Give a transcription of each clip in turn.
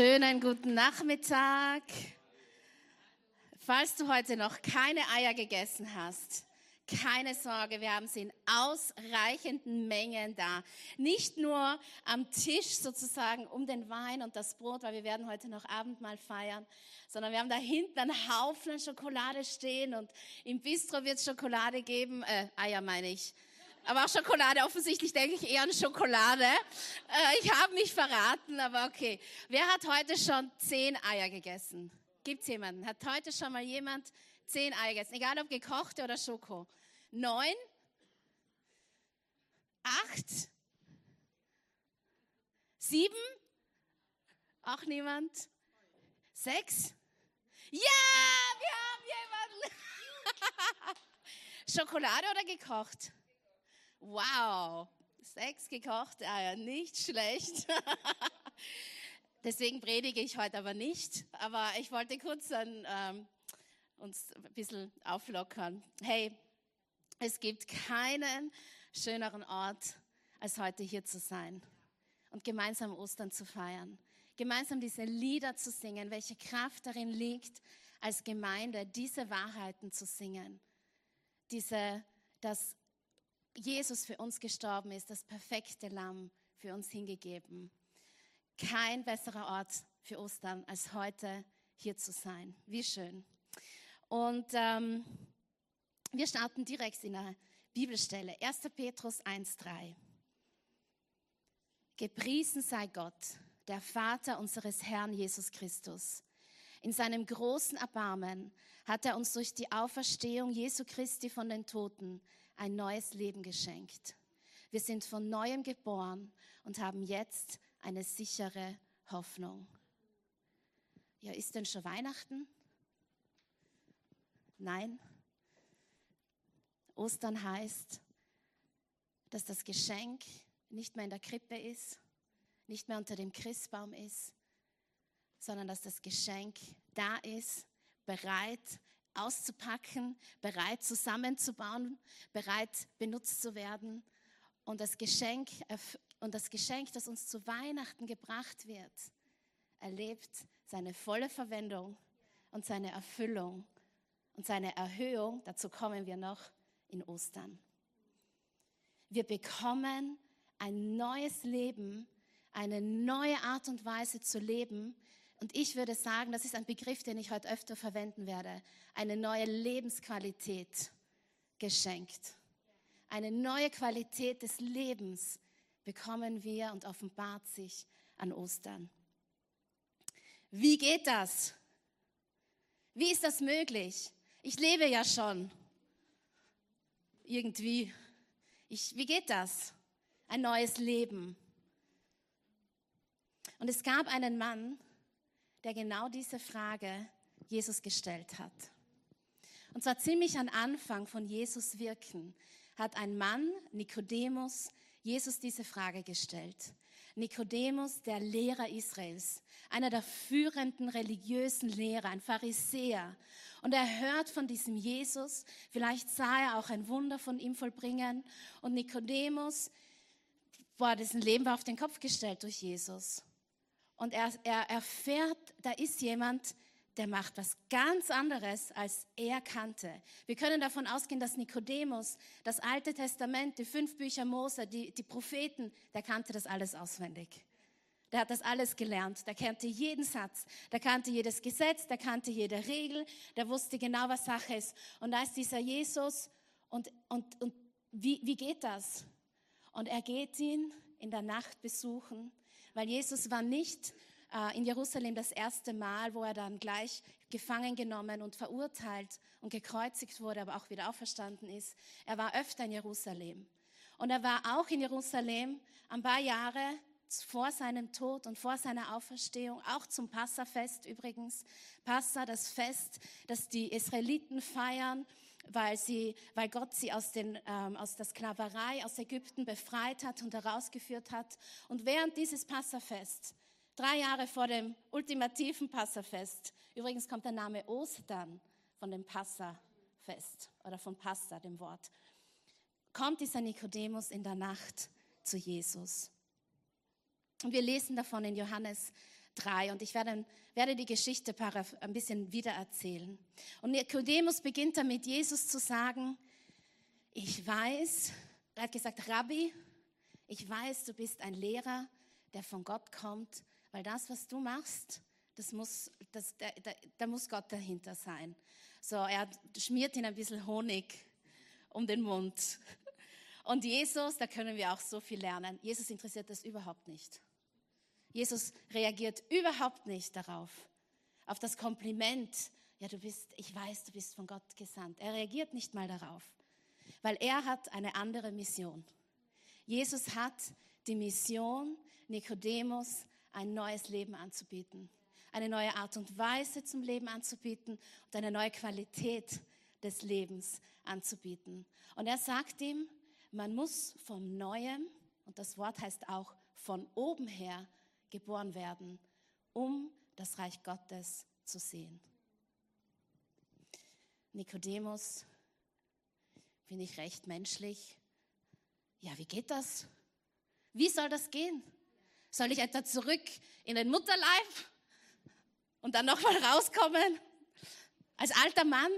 Schönen guten Nachmittag. Falls du heute noch keine Eier gegessen hast, keine Sorge, wir haben sie in ausreichenden Mengen da. Nicht nur am Tisch sozusagen um den Wein und das Brot, weil wir werden heute noch Abendmahl feiern, sondern wir haben da hinten einen Haufen Schokolade stehen und im Bistro wird es Schokolade geben, äh, Eier meine ich. Aber auch Schokolade, offensichtlich denke ich eher an Schokolade. Äh, ich habe mich verraten, aber okay. Wer hat heute schon zehn Eier gegessen? Gibt's jemanden? Hat heute schon mal jemand zehn Eier gegessen? Egal ob gekochte oder Schoko. Neun? Acht? Sieben? Auch niemand? Sechs? Ja, wir haben jemanden. Schokolade oder gekocht? Wow, sechs gekochte Eier, nicht schlecht. Deswegen predige ich heute aber nicht. Aber ich wollte kurz dann, ähm, uns ein bisschen auflockern. Hey, es gibt keinen schöneren Ort, als heute hier zu sein und gemeinsam Ostern zu feiern. Gemeinsam diese Lieder zu singen, welche Kraft darin liegt, als Gemeinde diese Wahrheiten zu singen. Diese, dass Jesus für uns gestorben ist, das perfekte Lamm für uns hingegeben. Kein besserer Ort für Ostern, als heute hier zu sein. Wie schön. Und ähm, wir starten direkt in der Bibelstelle. 1. Petrus 1.3. Gepriesen sei Gott, der Vater unseres Herrn Jesus Christus. In seinem großen Erbarmen hat er uns durch die Auferstehung Jesu Christi von den Toten ein neues Leben geschenkt. Wir sind von neuem geboren und haben jetzt eine sichere Hoffnung. Ja, ist denn schon Weihnachten? Nein. Ostern heißt, dass das Geschenk nicht mehr in der Krippe ist, nicht mehr unter dem Christbaum ist, sondern dass das Geschenk da ist, bereit auszupacken, bereit zusammenzubauen, bereit benutzt zu werden. Und das Geschenk, und das Geschenk, das uns zu Weihnachten gebracht wird, erlebt seine volle Verwendung und seine Erfüllung und seine Erhöhung, dazu kommen wir noch, in Ostern. Wir bekommen ein neues Leben, eine neue Art und Weise zu leben. Und ich würde sagen, das ist ein Begriff, den ich heute öfter verwenden werde, eine neue Lebensqualität geschenkt. Eine neue Qualität des Lebens bekommen wir und offenbart sich an Ostern. Wie geht das? Wie ist das möglich? Ich lebe ja schon irgendwie. Ich, wie geht das? Ein neues Leben. Und es gab einen Mann, der genau diese Frage Jesus gestellt hat. Und zwar ziemlich am Anfang von Jesus Wirken hat ein Mann, Nikodemus, Jesus diese Frage gestellt. Nikodemus, der Lehrer Israels, einer der führenden religiösen Lehrer, ein Pharisäer. Und er hört von diesem Jesus, vielleicht sah er auch ein Wunder von ihm vollbringen. Und Nikodemus, boah, dessen Leben war auf den Kopf gestellt durch Jesus. Und er, er erfährt, da ist jemand, der macht was ganz anderes, als er kannte. Wir können davon ausgehen, dass Nikodemus das Alte Testament, die fünf Bücher Mose, die, die Propheten, der kannte das alles auswendig. Der hat das alles gelernt. Der kannte jeden Satz. Der kannte jedes Gesetz. Der kannte jede Regel. Der wusste genau, was Sache ist. Und da ist dieser Jesus. Und, und, und wie, wie geht das? Und er geht ihn in der Nacht besuchen, weil Jesus war nicht äh, in Jerusalem das erste Mal, wo er dann gleich gefangen genommen und verurteilt und gekreuzigt wurde, aber auch wieder auferstanden ist. Er war öfter in Jerusalem. Und er war auch in Jerusalem ein paar Jahre vor seinem Tod und vor seiner Auferstehung, auch zum Passafest übrigens. Passa, das Fest, das die Israeliten feiern, weil, sie, weil Gott sie aus, den, ähm, aus der Sklaverei aus Ägypten befreit hat und herausgeführt hat. Und während dieses Passafest Drei Jahre vor dem ultimativen Passafest. Übrigens kommt der Name Ostern von dem Passafest oder von Passa, dem Wort. Kommt dieser Nikodemus in der Nacht zu Jesus. Und wir lesen davon in Johannes 3 und ich werde, werde die Geschichte ein bisschen wiedererzählen. Und Nikodemus beginnt damit, Jesus zu sagen, ich weiß, er hat gesagt, Rabbi, ich weiß, du bist ein Lehrer, der von Gott kommt, weil das, was du machst, das muss, das, da, da, da muss Gott dahinter sein. So, er schmiert ihn ein bisschen Honig um den Mund. Und Jesus, da können wir auch so viel lernen. Jesus interessiert das überhaupt nicht. Jesus reagiert überhaupt nicht darauf, auf das Kompliment. Ja, du bist, ich weiß, du bist von Gott gesandt. Er reagiert nicht mal darauf, weil er hat eine andere Mission. Jesus hat die Mission, Nikodemus ein neues Leben anzubieten, eine neue Art und Weise zum Leben anzubieten und eine neue Qualität des Lebens anzubieten. Und er sagt ihm, man muss vom Neuem, und das Wort heißt auch von oben her, geboren werden, um das Reich Gottes zu sehen. Nikodemus, bin ich recht menschlich? Ja, wie geht das? Wie soll das gehen? Soll ich etwa zurück in den Mutterleib und dann nochmal rauskommen als alter Mann?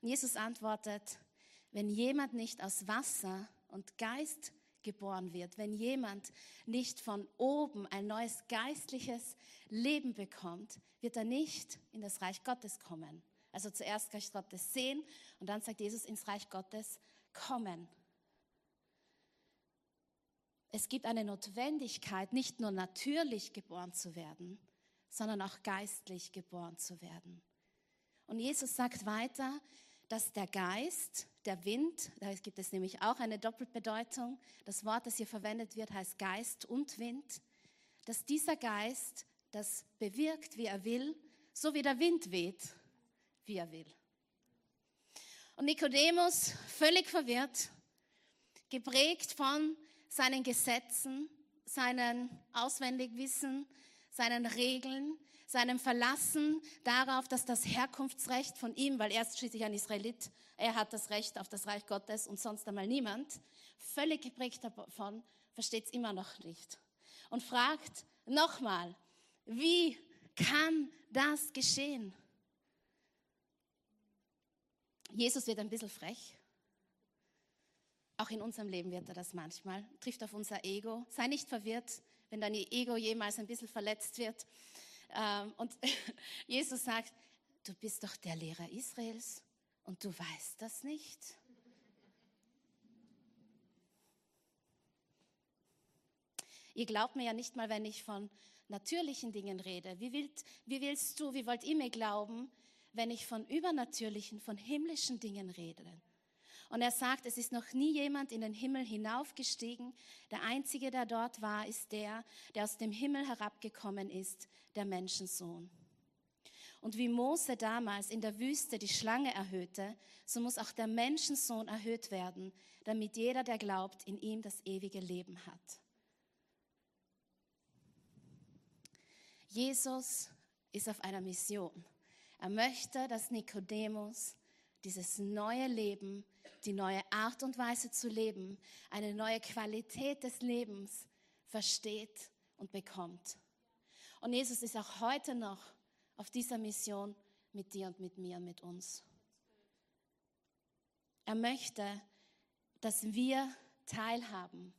Und Jesus antwortet, wenn jemand nicht aus Wasser und Geist geboren wird, wenn jemand nicht von oben ein neues geistliches Leben bekommt, wird er nicht in das Reich Gottes kommen. Also zuerst Reich Gottes sehen und dann sagt Jesus ins Reich Gottes kommen. Es gibt eine Notwendigkeit, nicht nur natürlich geboren zu werden, sondern auch geistlich geboren zu werden. Und Jesus sagt weiter, dass der Geist, der Wind, da gibt es nämlich auch eine Doppelbedeutung, das Wort, das hier verwendet wird, heißt Geist und Wind, dass dieser Geist das bewirkt, wie er will, so wie der Wind weht, wie er will. Und Nikodemus, völlig verwirrt, geprägt von seinen Gesetzen, seinen Auswendigwissen, seinen Regeln, seinem Verlassen darauf, dass das Herkunftsrecht von ihm, weil er ist schließlich ein Israelit, er hat das Recht auf das Reich Gottes und sonst einmal niemand, völlig geprägt davon, versteht es immer noch nicht. Und fragt nochmal, wie kann das geschehen? Jesus wird ein bisschen frech. Auch in unserem Leben wird er das manchmal. Trifft auf unser Ego. Sei nicht verwirrt, wenn dein Ego jemals ein bisschen verletzt wird. Ähm, und Jesus sagt, du bist doch der Lehrer Israels und du weißt das nicht. Ihr glaubt mir ja nicht mal, wenn ich von natürlichen Dingen rede. Wie, willst, wie willst du, wie wollt ihr mir glauben, wenn ich von übernatürlichen, von himmlischen Dingen rede? Und er sagt, es ist noch nie jemand in den Himmel hinaufgestiegen. Der Einzige, der dort war, ist der, der aus dem Himmel herabgekommen ist, der Menschensohn. Und wie Mose damals in der Wüste die Schlange erhöhte, so muss auch der Menschensohn erhöht werden, damit jeder, der glaubt, in ihm das ewige Leben hat. Jesus ist auf einer Mission. Er möchte, dass Nikodemus dieses neue Leben die neue Art und Weise zu leben, eine neue Qualität des Lebens versteht und bekommt. Und Jesus ist auch heute noch auf dieser Mission mit dir und mit mir, mit uns. Er möchte, dass wir teilhaben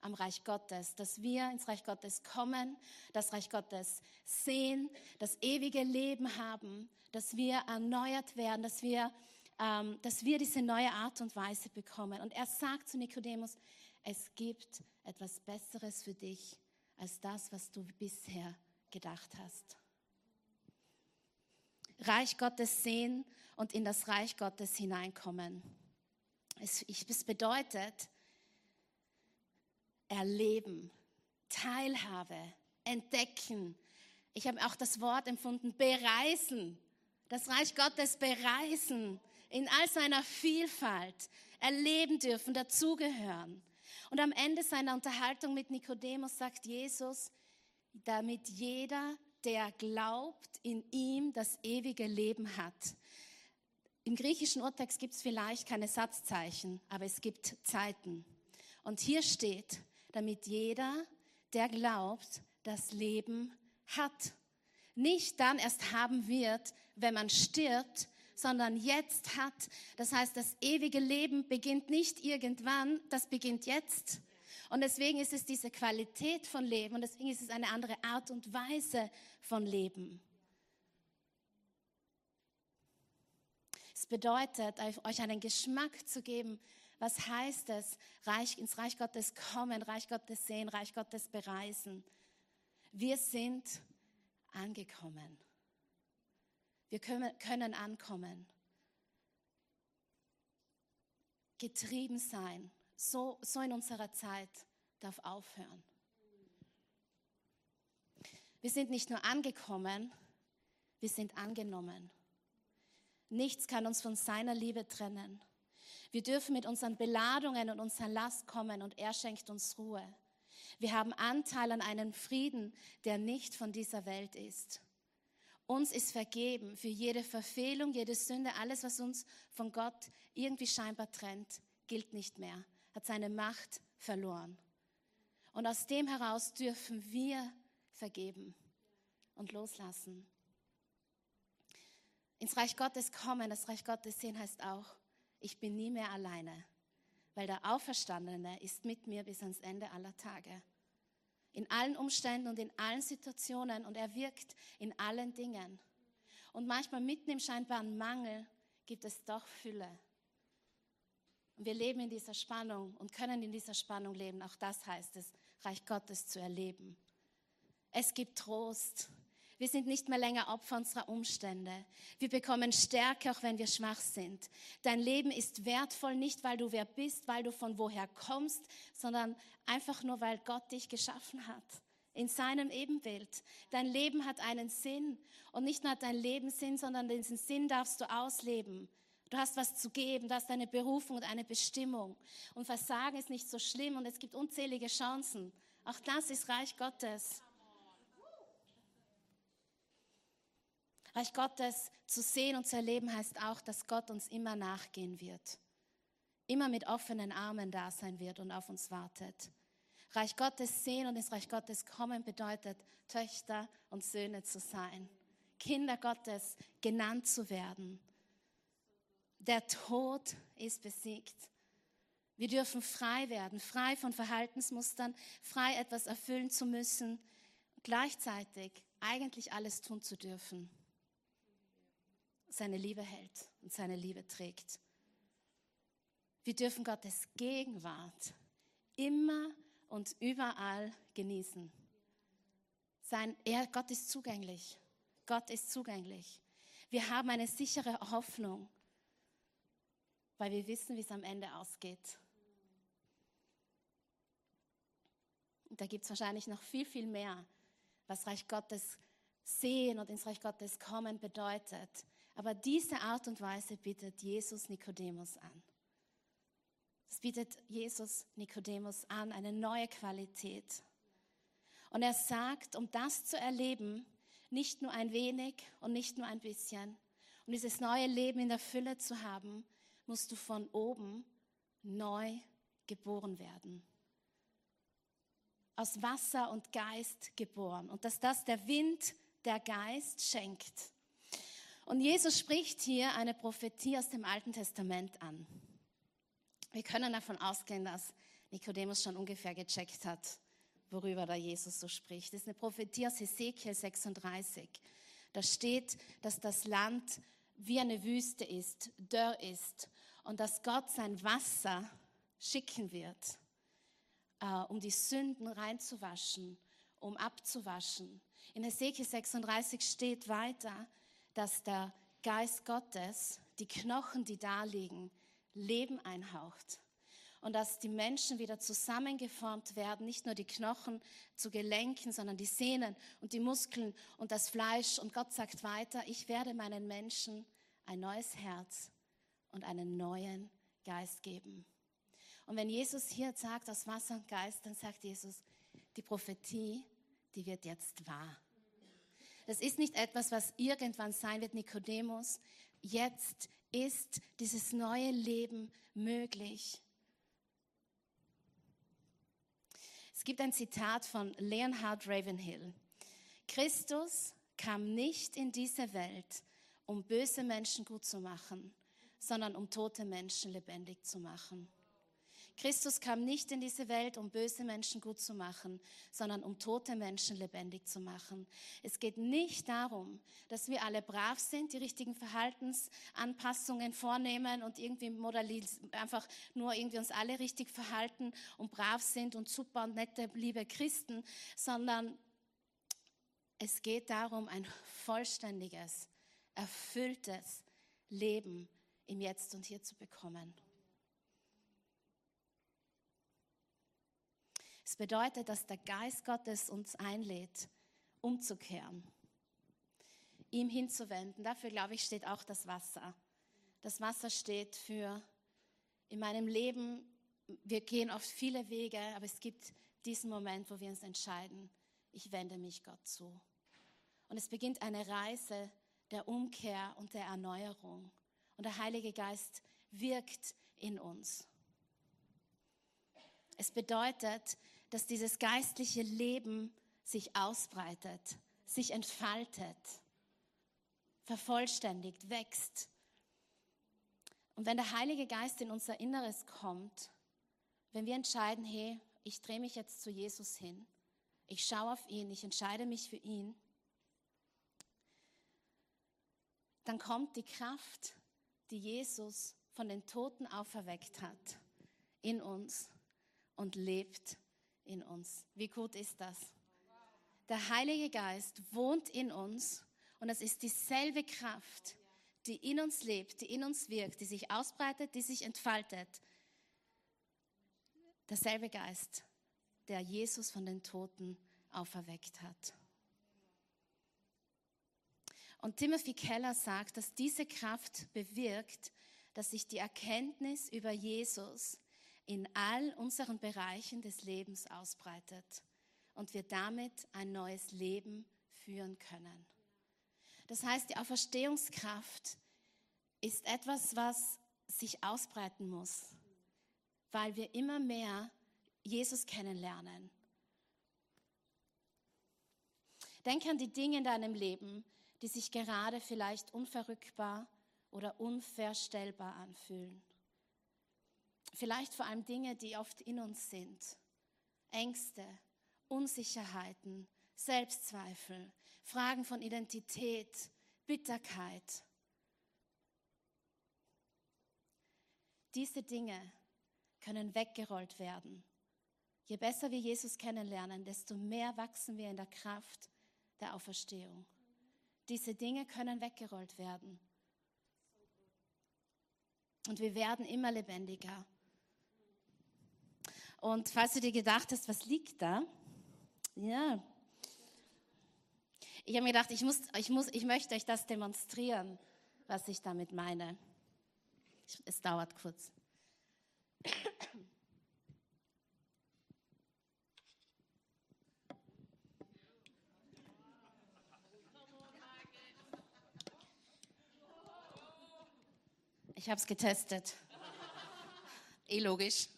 am Reich Gottes, dass wir ins Reich Gottes kommen, das Reich Gottes sehen, das ewige Leben haben, dass wir erneuert werden, dass wir ähm, dass wir diese neue Art und Weise bekommen. Und er sagt zu Nikodemus, es gibt etwas Besseres für dich als das, was du bisher gedacht hast. Reich Gottes sehen und in das Reich Gottes hineinkommen. Es, es bedeutet erleben, Teilhabe, entdecken. Ich habe auch das Wort empfunden, bereisen. Das Reich Gottes bereisen in all seiner Vielfalt erleben dürfen, dazugehören. Und am Ende seiner Unterhaltung mit Nikodemus sagt Jesus, damit jeder, der glaubt, in ihm das ewige Leben hat. Im griechischen Urtext gibt es vielleicht keine Satzzeichen, aber es gibt Zeiten. Und hier steht, damit jeder, der glaubt, das Leben hat. Nicht dann erst haben wird, wenn man stirbt, sondern jetzt hat. Das heißt, das ewige Leben beginnt nicht irgendwann, das beginnt jetzt. Und deswegen ist es diese Qualität von Leben und deswegen ist es eine andere Art und Weise von Leben. Es bedeutet, euch einen Geschmack zu geben, was heißt es, Reich, ins Reich Gottes kommen, Reich Gottes sehen, Reich Gottes bereisen. Wir sind angekommen. Wir können, können ankommen. Getrieben sein, so, so in unserer Zeit, darf aufhören. Wir sind nicht nur angekommen, wir sind angenommen. Nichts kann uns von seiner Liebe trennen. Wir dürfen mit unseren Beladungen und unserer Last kommen und er schenkt uns Ruhe. Wir haben Anteil an einem Frieden, der nicht von dieser Welt ist. Uns ist vergeben für jede Verfehlung, jede Sünde, alles, was uns von Gott irgendwie scheinbar trennt, gilt nicht mehr, hat seine Macht verloren. Und aus dem heraus dürfen wir vergeben und loslassen. Ins Reich Gottes kommen, das Reich Gottes sehen heißt auch, ich bin nie mehr alleine, weil der Auferstandene ist mit mir bis ans Ende aller Tage. In allen Umständen und in allen Situationen und er wirkt in allen Dingen. Und manchmal mitten im scheinbaren Mangel gibt es doch Fülle. Und wir leben in dieser Spannung und können in dieser Spannung leben. Auch das heißt es, Reich Gottes zu erleben. Es gibt Trost, wir sind nicht mehr länger Opfer unserer Umstände. Wir bekommen Stärke, auch wenn wir schwach sind. Dein Leben ist wertvoll, nicht weil du wer bist, weil du von woher kommst, sondern einfach nur, weil Gott dich geschaffen hat. In seinem Ebenbild. Dein Leben hat einen Sinn. Und nicht nur hat dein Leben Sinn, sondern diesen Sinn darfst du ausleben. Du hast was zu geben, du hast eine Berufung und eine Bestimmung. Und Versagen ist nicht so schlimm und es gibt unzählige Chancen. Auch das ist Reich Gottes. Reich Gottes zu sehen und zu erleben heißt auch, dass Gott uns immer nachgehen wird. Immer mit offenen Armen da sein wird und auf uns wartet. Reich Gottes sehen und ins Reich Gottes kommen bedeutet, Töchter und Söhne zu sein. Kinder Gottes genannt zu werden. Der Tod ist besiegt. Wir dürfen frei werden, frei von Verhaltensmustern, frei etwas erfüllen zu müssen, gleichzeitig eigentlich alles tun zu dürfen seine Liebe hält und seine Liebe trägt. Wir dürfen Gottes Gegenwart immer und überall genießen. Sein, er, Gott ist zugänglich. Gott ist zugänglich. Wir haben eine sichere Hoffnung, weil wir wissen, wie es am Ende ausgeht. Und da gibt es wahrscheinlich noch viel, viel mehr, was Reich Gottes sehen und ins Reich Gottes kommen bedeutet. Aber diese Art und Weise bietet Jesus Nikodemus an. Es bietet Jesus Nikodemus an, eine neue Qualität. Und er sagt, um das zu erleben, nicht nur ein wenig und nicht nur ein bisschen, um dieses neue Leben in der Fülle zu haben, musst du von oben neu geboren werden. Aus Wasser und Geist geboren. Und dass das der Wind, der Geist schenkt. Und Jesus spricht hier eine Prophetie aus dem Alten Testament an. Wir können davon ausgehen, dass Nikodemus schon ungefähr gecheckt hat, worüber da Jesus so spricht. Das ist eine Prophetie aus Hesekiel 36. Da steht, dass das Land wie eine Wüste ist, dörr ist und dass Gott sein Wasser schicken wird, äh, um die Sünden reinzuwaschen, um abzuwaschen. In Hesekiel 36 steht weiter, dass der Geist Gottes die Knochen, die da liegen, Leben einhaucht. Und dass die Menschen wieder zusammengeformt werden, nicht nur die Knochen zu Gelenken, sondern die Sehnen und die Muskeln und das Fleisch. Und Gott sagt weiter, ich werde meinen Menschen ein neues Herz und einen neuen Geist geben. Und wenn Jesus hier sagt, aus Wasser und Geist, dann sagt Jesus, die Prophetie, die wird jetzt wahr. Das ist nicht etwas, was irgendwann sein wird, Nikodemus. Jetzt ist dieses neue Leben möglich. Es gibt ein Zitat von Leonhard Ravenhill. Christus kam nicht in diese Welt, um böse Menschen gut zu machen, sondern um tote Menschen lebendig zu machen. Christus kam nicht in diese Welt, um böse Menschen gut zu machen, sondern um tote Menschen lebendig zu machen. Es geht nicht darum, dass wir alle brav sind, die richtigen Verhaltensanpassungen vornehmen und irgendwie einfach nur irgendwie uns alle richtig verhalten und brav sind und super und nette, liebe Christen, sondern es geht darum, ein vollständiges, erfülltes Leben im Jetzt und Hier zu bekommen. Es bedeutet, dass der Geist Gottes uns einlädt, umzukehren, ihm hinzuwenden. Dafür, glaube ich, steht auch das Wasser. Das Wasser steht für in meinem Leben, wir gehen oft viele Wege, aber es gibt diesen Moment, wo wir uns entscheiden, ich wende mich Gott zu. Und es beginnt eine Reise der Umkehr und der Erneuerung. Und der Heilige Geist wirkt in uns. Es bedeutet, dass dieses geistliche Leben sich ausbreitet, sich entfaltet, vervollständigt, wächst. Und wenn der Heilige Geist in unser Inneres kommt, wenn wir entscheiden, hey, ich drehe mich jetzt zu Jesus hin, ich schaue auf ihn, ich entscheide mich für ihn, dann kommt die Kraft, die Jesus von den Toten auferweckt hat, in uns und lebt in uns. Wie gut ist das? Der Heilige Geist wohnt in uns und es ist dieselbe Kraft, die in uns lebt, die in uns wirkt, die sich ausbreitet, die sich entfaltet. Derselbe Geist, der Jesus von den Toten auferweckt hat. Und Timothy Keller sagt, dass diese Kraft bewirkt, dass sich die Erkenntnis über Jesus in all unseren Bereichen des Lebens ausbreitet und wir damit ein neues Leben führen können. Das heißt, die Auferstehungskraft ist etwas, was sich ausbreiten muss, weil wir immer mehr Jesus kennenlernen. Denke an die Dinge in deinem Leben, die sich gerade vielleicht unverrückbar oder unverstellbar anfühlen. Vielleicht vor allem Dinge, die oft in uns sind. Ängste, Unsicherheiten, Selbstzweifel, Fragen von Identität, Bitterkeit. Diese Dinge können weggerollt werden. Je besser wir Jesus kennenlernen, desto mehr wachsen wir in der Kraft der Auferstehung. Diese Dinge können weggerollt werden. Und wir werden immer lebendiger. Und falls du dir gedacht hast, was liegt da? Ja. Ich habe mir gedacht, ich, muss, ich, muss, ich möchte euch das demonstrieren, was ich damit meine. Es dauert kurz. Ich habe es getestet. Eh logisch.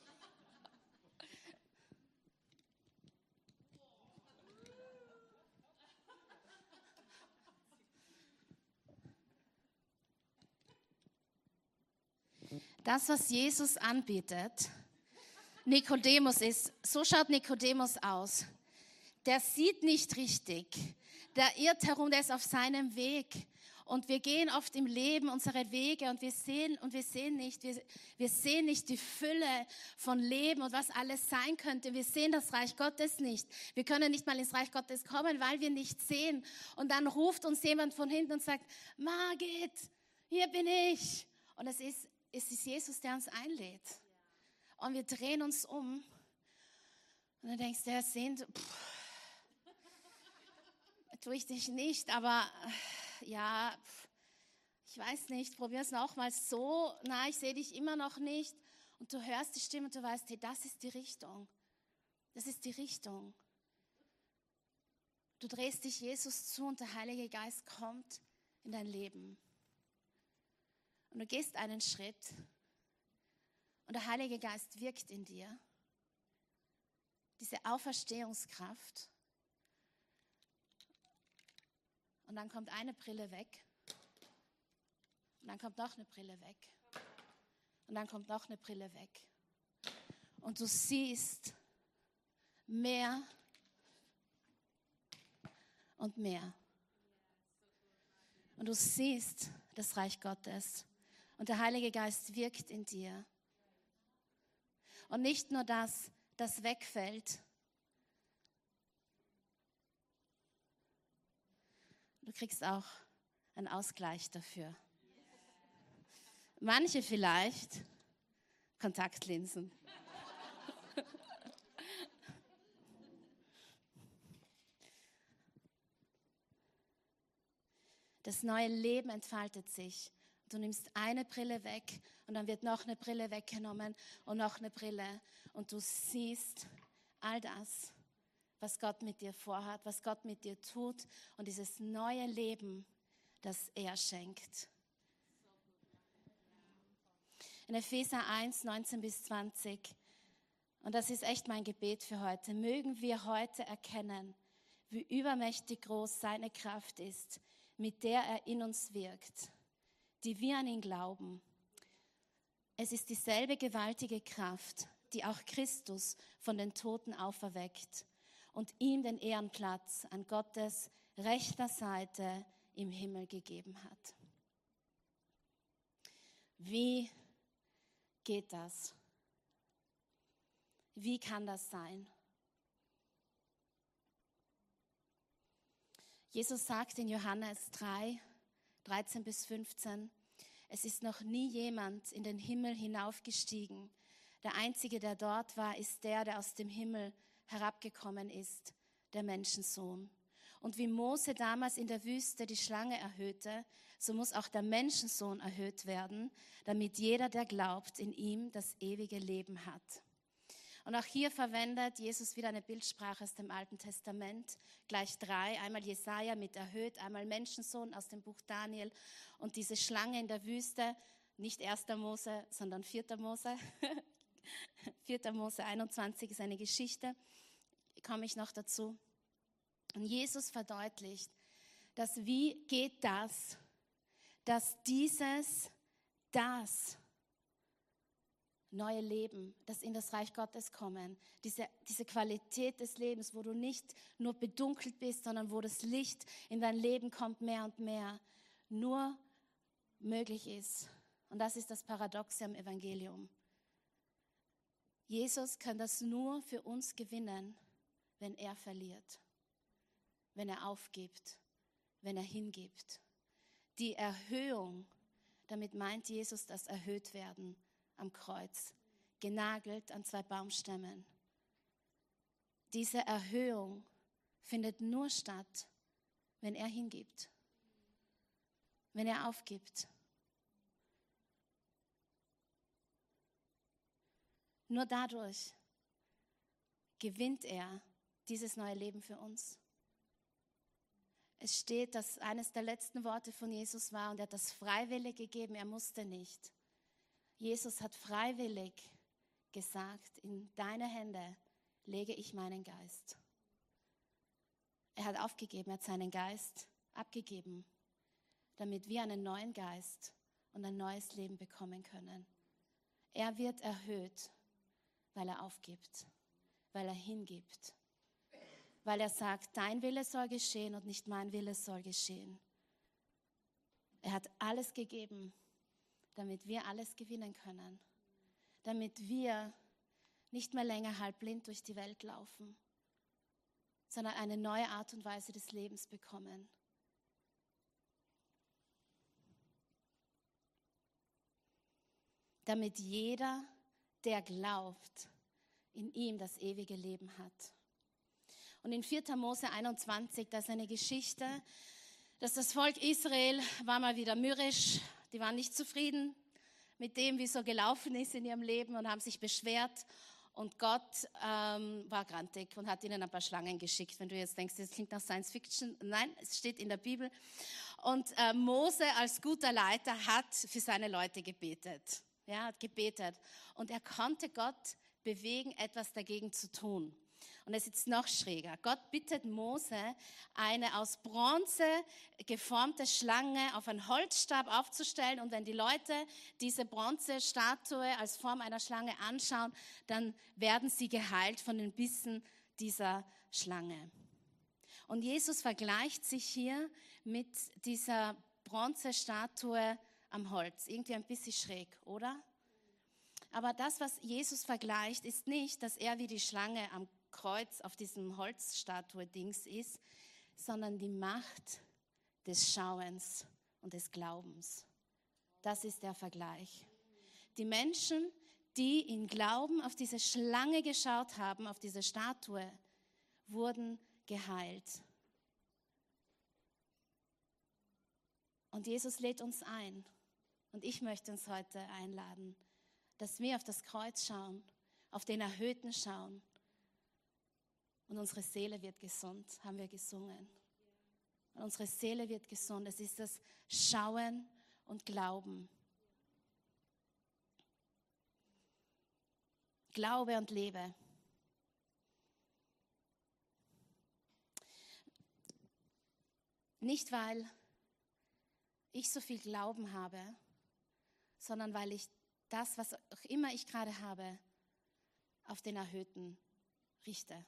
Das, was Jesus anbietet, Nikodemus ist, so schaut Nikodemus aus. Der sieht nicht richtig. Der irrt herum, der ist auf seinem Weg. Und wir gehen oft im Leben unsere Wege und wir sehen, und wir sehen nicht, wir, wir sehen nicht die Fülle von Leben und was alles sein könnte. Wir sehen das Reich Gottes nicht. Wir können nicht mal ins Reich Gottes kommen, weil wir nicht sehen. Und dann ruft uns jemand von hinten und sagt, Margit, hier bin ich. Und es ist ist es Jesus, der uns einlädt. Und wir drehen uns um. Und dann denkst du, der sehnt, tue ich dich nicht, aber ja, ich weiß nicht, probier es nochmals so. Na, ich sehe dich immer noch nicht. Und du hörst die Stimme und du weißt, hey, das ist die Richtung. Das ist die Richtung. Du drehst dich Jesus zu und der Heilige Geist kommt in dein Leben. Und du gehst einen Schritt und der Heilige Geist wirkt in dir. diese Auferstehungskraft. Und dann kommt eine Brille weg. Und dann kommt noch eine Brille weg. Und dann kommt noch eine Brille weg. Und du siehst mehr und mehr. Und du siehst das Reich Gottes. Und der Heilige Geist wirkt in dir. Und nicht nur das, das wegfällt. Du kriegst auch einen Ausgleich dafür. Manche vielleicht Kontaktlinsen. Das neue Leben entfaltet sich. Du nimmst eine Brille weg und dann wird noch eine Brille weggenommen und noch eine Brille und du siehst all das, was Gott mit dir vorhat, was Gott mit dir tut und dieses neue Leben, das er schenkt. In Epheser 1, 19 bis 20. Und das ist echt mein Gebet für heute. Mögen wir heute erkennen, wie übermächtig groß seine Kraft ist, mit der er in uns wirkt, die wir an ihn glauben. Es ist dieselbe gewaltige Kraft, die auch Christus von den Toten auferweckt und ihm den Ehrenplatz an Gottes rechter Seite im Himmel gegeben hat. Wie geht das? Wie kann das sein? Jesus sagt in Johannes 3, 13 bis 15, es ist noch nie jemand in den Himmel hinaufgestiegen. Der Einzige, der dort war, ist der, der aus dem Himmel herabgekommen ist, der Menschensohn. Und wie Mose damals in der Wüste die Schlange erhöhte, so muss auch der Menschensohn erhöht werden, damit jeder, der glaubt, in ihm das ewige Leben hat. Und auch hier verwendet Jesus wieder eine Bildsprache aus dem Alten Testament, gleich drei. Einmal Jesaja mit erhöht, einmal Menschensohn aus dem Buch Daniel und diese Schlange in der Wüste, nicht erster Mose, sondern vierter Mose. vierter Mose 21 ist eine Geschichte, komme ich noch dazu. Und Jesus verdeutlicht, dass wie geht das, dass dieses, das neue Leben, das in das Reich Gottes kommen, diese, diese Qualität des Lebens, wo du nicht nur bedunkelt bist, sondern wo das Licht in dein Leben kommt mehr und mehr, nur möglich ist. Und das ist das Paradoxe am Evangelium. Jesus kann das nur für uns gewinnen, wenn er verliert wenn er aufgibt, wenn er hingibt. Die Erhöhung, damit meint Jesus das Erhöhtwerden am Kreuz, genagelt an zwei Baumstämmen. Diese Erhöhung findet nur statt, wenn er hingibt, wenn er aufgibt. Nur dadurch gewinnt er dieses neue Leben für uns. Es steht, dass eines der letzten Worte von Jesus war und er hat das freiwillig gegeben, er musste nicht. Jesus hat freiwillig gesagt, in deine Hände lege ich meinen Geist. Er hat aufgegeben, er hat seinen Geist abgegeben, damit wir einen neuen Geist und ein neues Leben bekommen können. Er wird erhöht, weil er aufgibt, weil er hingibt weil er sagt, dein Wille soll geschehen und nicht mein Wille soll geschehen. Er hat alles gegeben, damit wir alles gewinnen können, damit wir nicht mehr länger halb blind durch die Welt laufen, sondern eine neue Art und Weise des Lebens bekommen. Damit jeder, der glaubt, in ihm das ewige Leben hat. Und in 4. Mose 21, da ist eine Geschichte, dass das Volk Israel war mal wieder mürrisch, die waren nicht zufrieden mit dem, wie es so gelaufen ist in ihrem Leben und haben sich beschwert. Und Gott ähm, war grantig und hat ihnen ein paar Schlangen geschickt. Wenn du jetzt denkst, das klingt nach Science Fiction. Nein, es steht in der Bibel. Und äh, Mose als guter Leiter hat für seine Leute gebetet. Ja, hat gebetet. Und er konnte Gott bewegen, etwas dagegen zu tun. Und es ist noch schräger. Gott bittet Mose, eine aus Bronze geformte Schlange auf einen Holzstab aufzustellen. Und wenn die Leute diese Bronzestatue als Form einer Schlange anschauen, dann werden sie geheilt von den Bissen dieser Schlange. Und Jesus vergleicht sich hier mit dieser Bronzestatue am Holz. Irgendwie ein bisschen schräg, oder? Aber das, was Jesus vergleicht, ist nicht, dass er wie die Schlange am Kreuz auf diesem Holzstatue-Dings ist, sondern die Macht des Schauens und des Glaubens. Das ist der Vergleich. Die Menschen, die in Glauben auf diese Schlange geschaut haben, auf diese Statue, wurden geheilt. Und Jesus lädt uns ein. Und ich möchte uns heute einladen, dass wir auf das Kreuz schauen, auf den Erhöhten schauen. Und unsere Seele wird gesund, haben wir gesungen. Und unsere Seele wird gesund. Es ist das Schauen und Glauben. Glaube und lebe. Nicht, weil ich so viel Glauben habe, sondern weil ich das, was auch immer ich gerade habe, auf den Erhöhten richte.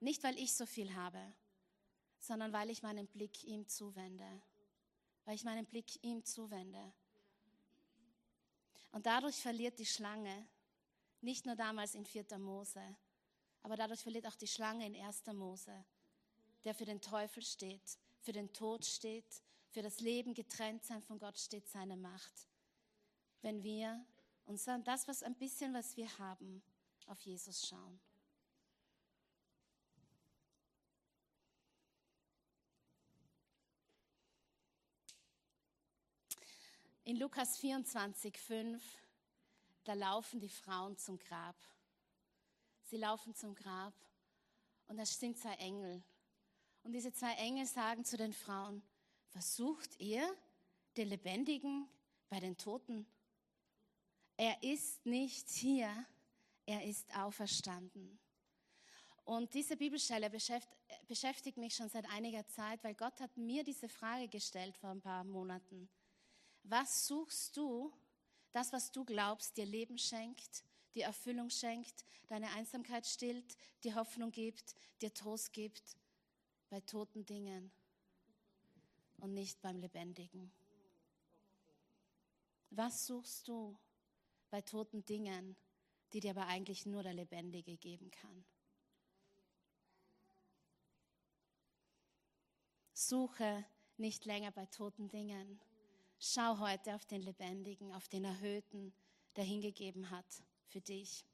Nicht, weil ich so viel habe, sondern weil ich meinen Blick ihm zuwende. Weil ich meinen Blick ihm zuwende. Und dadurch verliert die Schlange, nicht nur damals in 4. Mose, aber dadurch verliert auch die Schlange in 1. Mose, der für den Teufel steht, für den Tod steht, für das Leben getrennt sein von Gott steht seine Macht. Wenn wir uns dann das, was ein bisschen, was wir haben, auf Jesus schauen. In Lukas 24, 5, da laufen die Frauen zum Grab. Sie laufen zum Grab und da sind zwei Engel. Und diese zwei Engel sagen zu den Frauen, versucht ihr den Lebendigen bei den Toten? Er ist nicht hier, er ist auferstanden. Und diese Bibelstelle beschäftigt mich schon seit einiger Zeit, weil Gott hat mir diese Frage gestellt vor ein paar Monaten. Was suchst du, das, was du glaubst, dir Leben schenkt, dir Erfüllung schenkt, deine Einsamkeit stillt, dir Hoffnung gibt, dir Trost gibt, bei toten Dingen und nicht beim Lebendigen? Was suchst du bei toten Dingen, die dir aber eigentlich nur der Lebendige geben kann? Suche nicht länger bei toten Dingen, Schau heute auf den Lebendigen, auf den Erhöhten, der hingegeben hat für dich.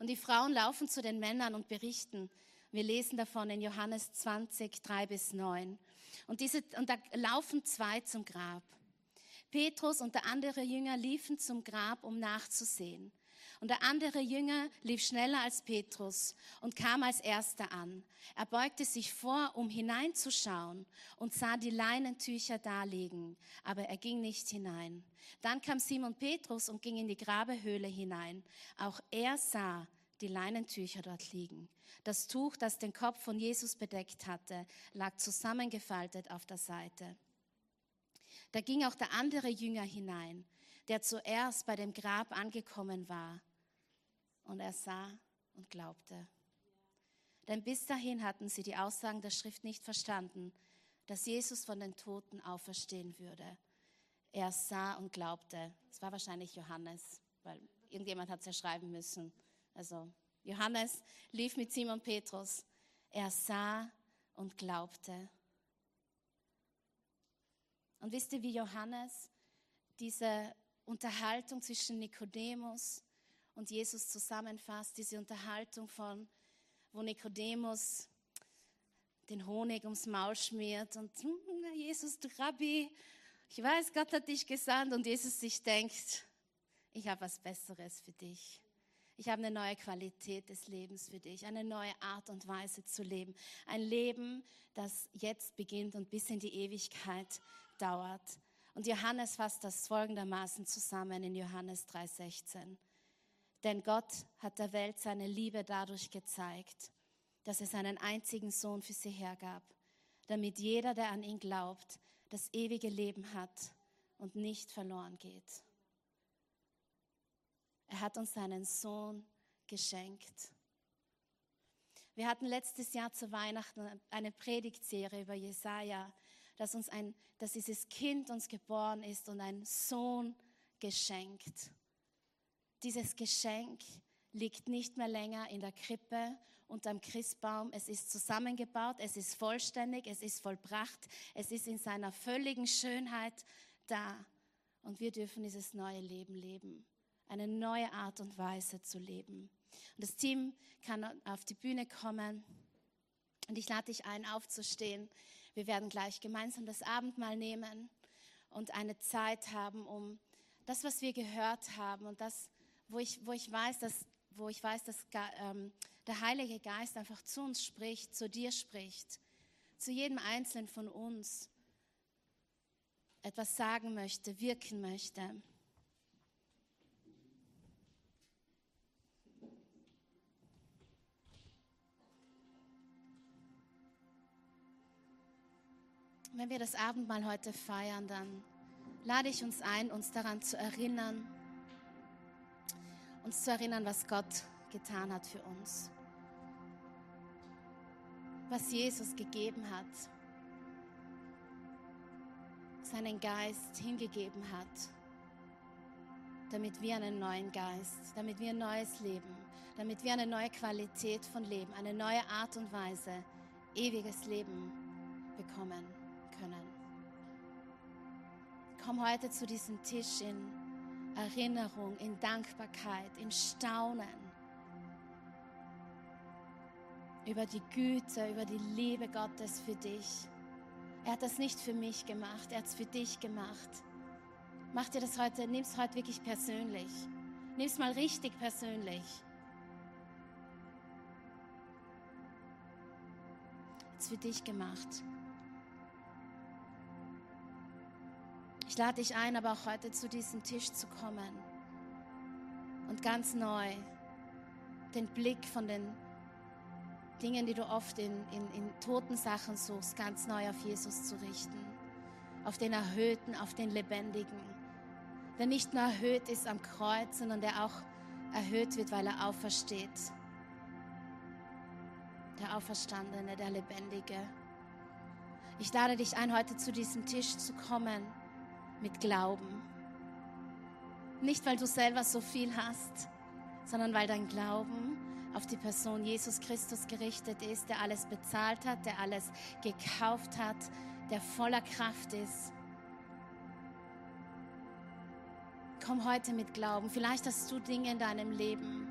Und die Frauen laufen zu den Männern und berichten. Wir lesen davon in Johannes 20, 3 bis 9. Und, diese, und da laufen zwei zum Grab. Petrus und der andere Jünger liefen zum Grab, um nachzusehen. Und der andere Jünger lief schneller als Petrus und kam als erster an. Er beugte sich vor, um hineinzuschauen und sah die Leinentücher daliegen, aber er ging nicht hinein. Dann kam Simon Petrus und ging in die Grabehöhle hinein. Auch er sah die Leinentücher dort liegen. Das Tuch, das den Kopf von Jesus bedeckt hatte, lag zusammengefaltet auf der Seite. Da ging auch der andere Jünger hinein, der zuerst bei dem Grab angekommen war und er sah und glaubte. Denn bis dahin hatten sie die Aussagen der Schrift nicht verstanden, dass Jesus von den Toten auferstehen würde. Er sah und glaubte. Es war wahrscheinlich Johannes, weil irgendjemand hat es ja schreiben müssen. Also Johannes lief mit Simon Petrus. Er sah und glaubte. Und wisst ihr, wie Johannes diese Unterhaltung zwischen Nikodemus und Jesus zusammenfasst, diese Unterhaltung von, wo Nikodemus den Honig ums Maul schmiert und hm, Jesus, du Rabbi, ich weiß, Gott hat dich gesandt und Jesus sich denkt, ich habe was Besseres für dich. Ich habe eine neue Qualität des Lebens für dich, eine neue Art und Weise zu leben. Ein Leben, das jetzt beginnt und bis in die Ewigkeit dauert. Und Johannes fasst das folgendermaßen zusammen in Johannes 3,16. Denn Gott hat der Welt seine Liebe dadurch gezeigt, dass er seinen einzigen Sohn für sie hergab, damit jeder, der an ihn glaubt, das ewige Leben hat und nicht verloren geht. Er hat uns seinen Sohn geschenkt. Wir hatten letztes Jahr zu Weihnachten eine Predigtserie über Jesaja, dass uns ein, dass dieses Kind uns geboren ist und ein Sohn geschenkt. Dieses Geschenk liegt nicht mehr länger in der Krippe unterm Christbaum. Es ist zusammengebaut, es ist vollständig, es ist vollbracht, es ist in seiner völligen Schönheit da. Und wir dürfen dieses neue Leben leben, eine neue Art und Weise zu leben. Und das Team kann auf die Bühne kommen und ich lade dich ein, aufzustehen. Wir werden gleich gemeinsam das Abendmahl nehmen und eine Zeit haben, um das, was wir gehört haben und das, wo ich, wo ich weiß, dass, wo ich weiß, dass ähm, der Heilige Geist einfach zu uns spricht, zu dir spricht, zu jedem Einzelnen von uns etwas sagen möchte, wirken möchte. Wenn wir das Abendmahl heute feiern, dann lade ich uns ein, uns daran zu erinnern, uns zu erinnern, was Gott getan hat für uns, was Jesus gegeben hat, seinen Geist hingegeben hat, damit wir einen neuen Geist, damit wir ein neues Leben, damit wir eine neue Qualität von Leben, eine neue Art und Weise, ewiges Leben bekommen können. Komm heute zu diesem Tisch in Erinnerung, in Dankbarkeit, in Staunen über die Güte, über die Liebe Gottes für dich. Er hat das nicht für mich gemacht, er hat es für dich gemacht. Mach dir das heute, nimm es heute wirklich persönlich. Nimm es mal richtig persönlich. Er es für dich gemacht. Ich lade dich ein, aber auch heute zu diesem Tisch zu kommen und ganz neu den Blick von den Dingen, die du oft in, in, in toten Sachen suchst, ganz neu auf Jesus zu richten. Auf den Erhöhten, auf den Lebendigen. Der nicht nur erhöht ist am Kreuz, sondern der auch erhöht wird, weil er aufersteht. Der Auferstandene, der Lebendige. Ich lade dich ein, heute zu diesem Tisch zu kommen mit Glauben. Nicht, weil du selber so viel hast, sondern weil dein Glauben auf die Person Jesus Christus gerichtet ist, der alles bezahlt hat, der alles gekauft hat, der voller Kraft ist. Komm heute mit Glauben. Vielleicht hast du Dinge in deinem Leben,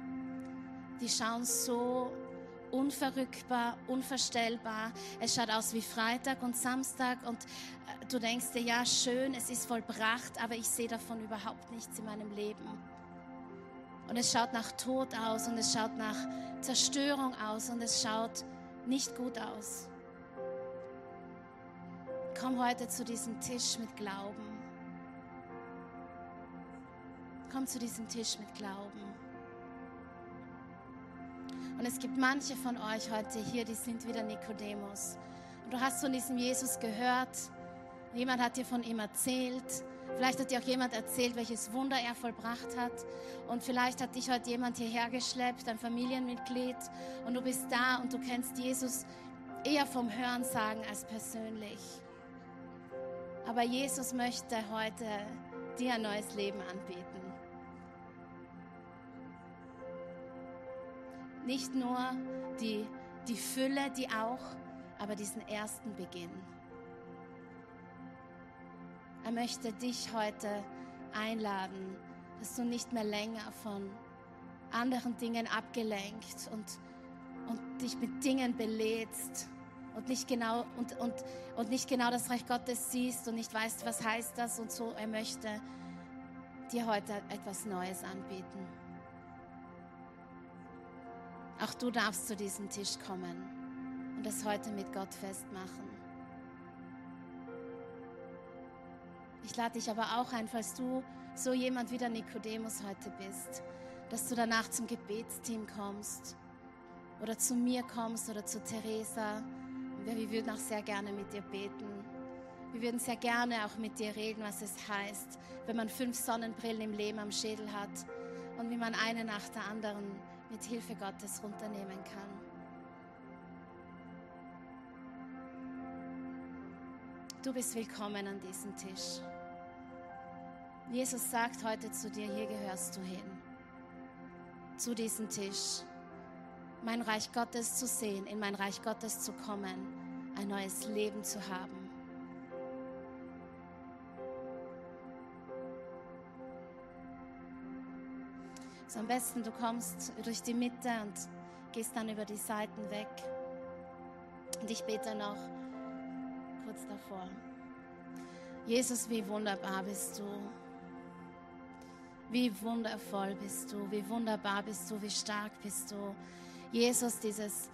die schauen so unverrückbar, unvorstellbar. Es schaut aus wie Freitag und Samstag und äh, du denkst dir, ja, schön, es ist vollbracht, aber ich sehe davon überhaupt nichts in meinem Leben. Und es schaut nach Tod aus und es schaut nach Zerstörung aus und es schaut nicht gut aus. Komm heute zu diesem Tisch mit Glauben. Komm zu diesem Tisch mit Glauben. Und es gibt manche von euch heute hier, die sind wieder Nikodemus. Und du hast von diesem Jesus gehört. Jemand hat dir von ihm erzählt. Vielleicht hat dir auch jemand erzählt, welches Wunder er vollbracht hat. Und vielleicht hat dich heute jemand hierher geschleppt, ein Familienmitglied. Und du bist da und du kennst Jesus eher vom Hörensagen als persönlich. Aber Jesus möchte heute dir ein neues Leben anbieten. Nicht nur die, die Fülle, die auch, aber diesen ersten Beginn. Er möchte dich heute einladen, dass du nicht mehr länger von anderen Dingen abgelenkt und, und dich mit Dingen belädst und nicht, genau, und, und, und nicht genau das Reich Gottes siehst und nicht weißt, was heißt das und so. Er möchte dir heute etwas Neues anbieten. Auch du darfst zu diesem Tisch kommen und das heute mit Gott festmachen. Ich lade dich aber auch ein, falls du so jemand wie der Nikodemus heute bist, dass du danach zum Gebetsteam kommst oder zu mir kommst oder zu Theresa. Wir würden auch sehr gerne mit dir beten. Wir würden sehr gerne auch mit dir reden, was es heißt, wenn man fünf Sonnenbrillen im Leben am Schädel hat und wie man eine nach der anderen mit Hilfe Gottes runternehmen kann. Du bist willkommen an diesem Tisch. Jesus sagt heute zu dir, hier gehörst du hin, zu diesem Tisch mein Reich Gottes zu sehen, in mein Reich Gottes zu kommen, ein neues Leben zu haben. So am besten, du kommst durch die Mitte und gehst dann über die Seiten weg. Und ich bete noch kurz davor. Jesus, wie wunderbar bist du. Wie wundervoll bist du, wie wunderbar bist du, wie stark bist du. Jesus, dieses,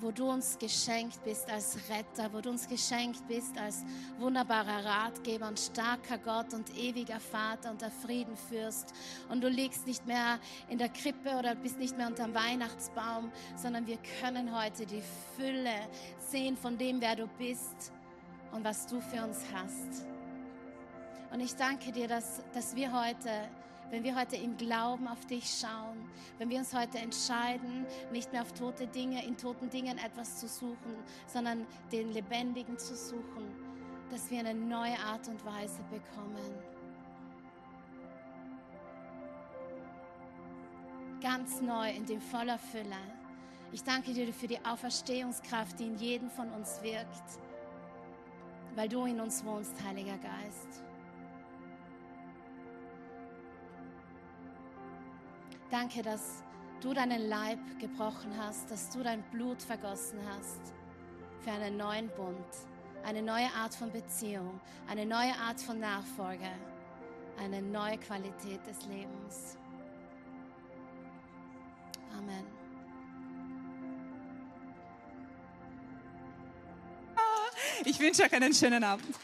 wo du uns geschenkt bist als Retter, wo du uns geschenkt bist als wunderbarer Ratgeber und starker Gott und ewiger Vater und der Friedenfürst. Und du liegst nicht mehr in der Krippe oder bist nicht mehr unterm Weihnachtsbaum, sondern wir können heute die Fülle sehen von dem, wer du bist und was du für uns hast. Und ich danke dir, dass, dass wir heute wenn wir heute im Glauben auf dich schauen, wenn wir uns heute entscheiden, nicht mehr auf tote Dinge, in toten Dingen etwas zu suchen, sondern den Lebendigen zu suchen, dass wir eine neue Art und Weise bekommen. Ganz neu, in dem voller Fülle. Ich danke dir für die Auferstehungskraft, die in jedem von uns wirkt, weil du in uns wohnst, Heiliger Geist. Danke, dass du deinen Leib gebrochen hast, dass du dein Blut vergossen hast für einen neuen Bund, eine neue Art von Beziehung, eine neue Art von Nachfolge, eine neue Qualität des Lebens. Amen. Ich wünsche euch einen schönen Abend.